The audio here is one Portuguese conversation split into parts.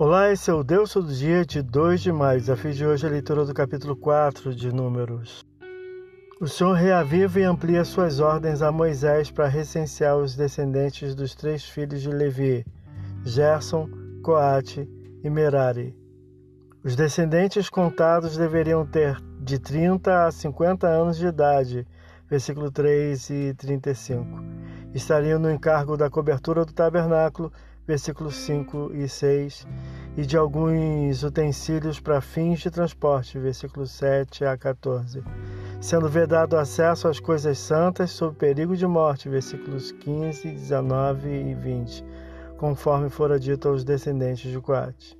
Olá, esse é o Deus Todo Dia de 2 de maio. Desafio de hoje é a leitura do capítulo 4 de Números. O Senhor reaviva e amplia suas ordens a Moisés para recensear os descendentes dos três filhos de Levi, Gerson, Coate e Merari. Os descendentes contados deveriam ter de 30 a 50 anos de idade, versículo 3 e 35. Estariam no encargo da cobertura do tabernáculo, versículos 5 e 6, e de alguns utensílios para fins de transporte, versículos 7 a 14. Sendo vedado acesso às coisas santas sob perigo de morte, versículos 15, 19 e 20, conforme fora dito aos descendentes de Coate.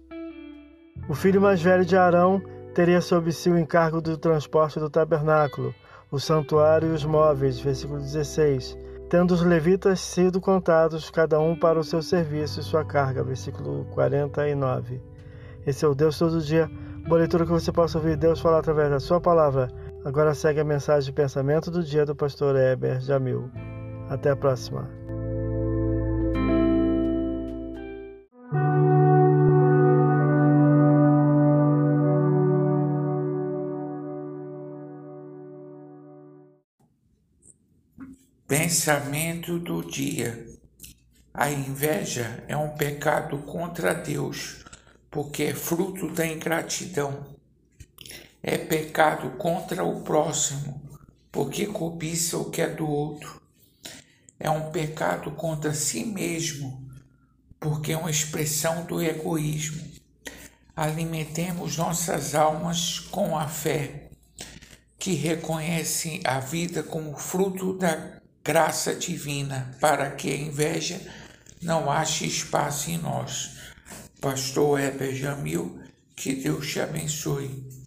O filho mais velho de Arão teria sob si o encargo do transporte do tabernáculo, o santuário e os móveis, versículo 16, tendo os levitas sido contados, cada um para o seu serviço e sua carga, versículo 49. Esse é o Deus todo dia, boa leitura que você possa ouvir Deus falar através da sua palavra. Agora segue a mensagem de pensamento do dia do pastor Heber Jamil. Até a próxima. Pensamento do dia. A inveja é um pecado contra Deus, porque é fruto da ingratidão. É pecado contra o próximo, porque cobiça o que é do outro. É um pecado contra si mesmo, porque é uma expressão do egoísmo. Alimentemos nossas almas com a fé, que reconhece a vida como fruto da graça divina para que a inveja não ache espaço em nós. Pastor Heber Jamil, que Deus te abençoe.